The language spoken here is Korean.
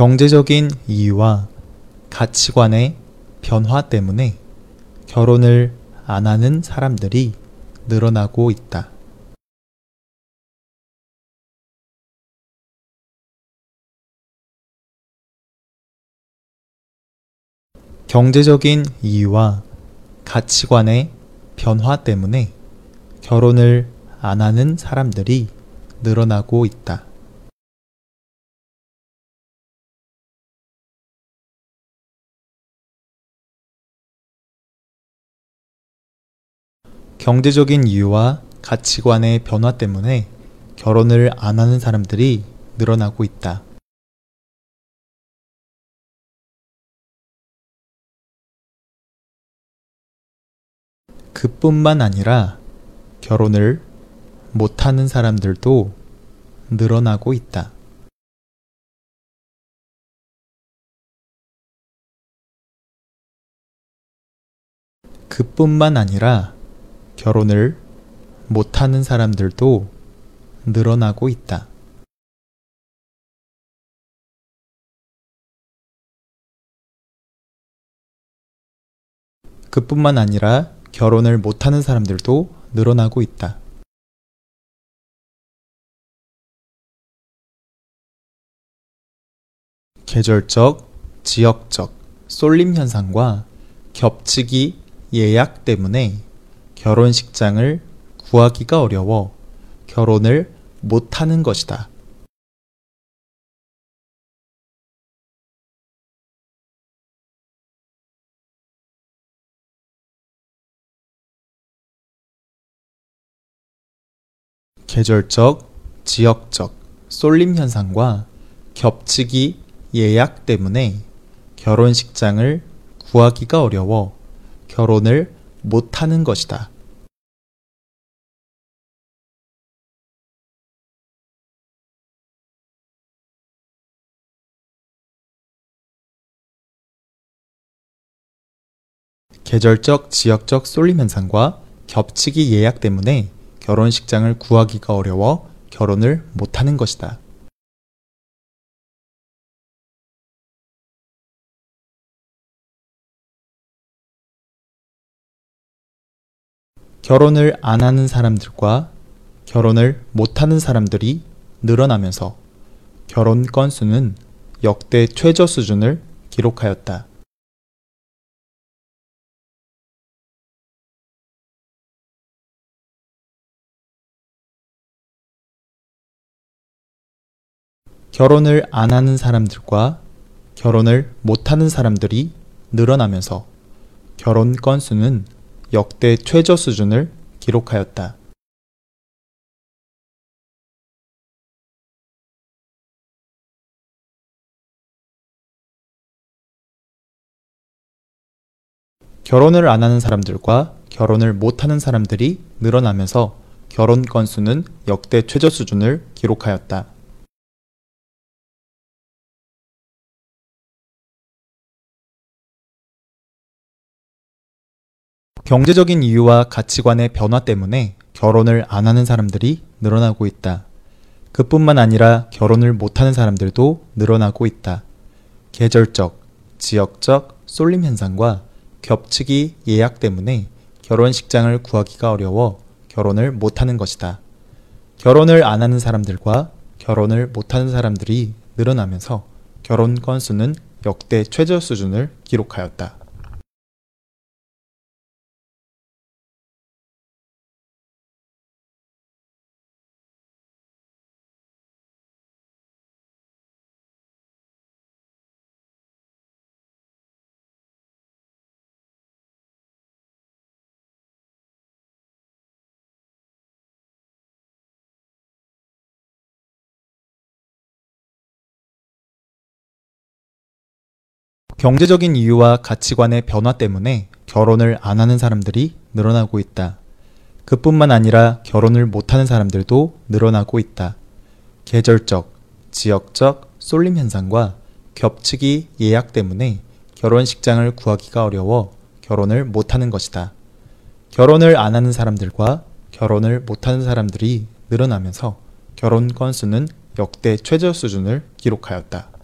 경제적인 이유와 가치관의 변화 때문에 결혼을 안 하는 사람들이 늘어나고 있다. 경제적인 이유와 가치관의 변화 때문에 결혼을 안 하는 사람들이 늘어나고 있다. 경제적인 이유와 가치관의 변화 때문에 결혼을 안 하는 사람들이 늘어나고 있다. 그뿐만 아니라 결혼을 못하는 사람들도 늘어나고 있다. 그뿐만 아니라 결혼을 못하는 사람들도 늘어나고 있다. 그뿐만 아니라 결혼을 못하는 사람들도 늘어나고 있다. 계절적, 지역적, 쏠림 현상과 겹치기 예약 때문에 결혼식장을 구하기가 어려워 결혼을 못하는 것이다. 계절적, 지역적, 쏠림 현상과 겹치기 예약 때문에 결혼식장을 구하기가 어려워 결혼을 못하는 것이다. 계절적, 지역적 쏠림 현상과 겹치기 예약 때문에 결혼식장을 구하기가 어려워 결혼을 못하는 것이다. 결혼을 안 하는 사람들과 결혼을 못 하는 사람들이 늘어나면서 결혼 건수는 역대 최저 수준을 기록하였다. 결혼을 안 하는 사람들과 결혼을 못 하는 사람들이 늘어나면서 결혼 건수는 역대 최저 수준을 기록하였다. 결혼을 안 하는 사람들과 결혼을 못 하는 사람들이 늘어나면서 결혼 건수는 역대 최저 수준을 기록하였다. 경제적인 이유와 가치관의 변화 때문에 결혼을 안 하는 사람들이 늘어나고 있다. 그뿐만 아니라 결혼을 못하는 사람들도 늘어나고 있다. 계절적, 지역적 쏠림 현상과 겹치기 예약 때문에 결혼식장을 구하기가 어려워 결혼을 못하는 것이다. 결혼을 안 하는 사람들과 결혼을 못하는 사람들이 늘어나면서 결혼 건수는 역대 최저 수준을 기록하였다. 경제적인 이유와 가치관의 변화 때문에 결혼을 안 하는 사람들이 늘어나고 있다. 그뿐만 아니라 결혼을 못하는 사람들도 늘어나고 있다. 계절적, 지역적 쏠림 현상과 겹치기 예약 때문에 결혼식장을 구하기가 어려워 결혼을 못하는 것이다. 결혼을 안 하는 사람들과 결혼을 못하는 사람들이 늘어나면서 결혼 건수는 역대 최저 수준을 기록하였다.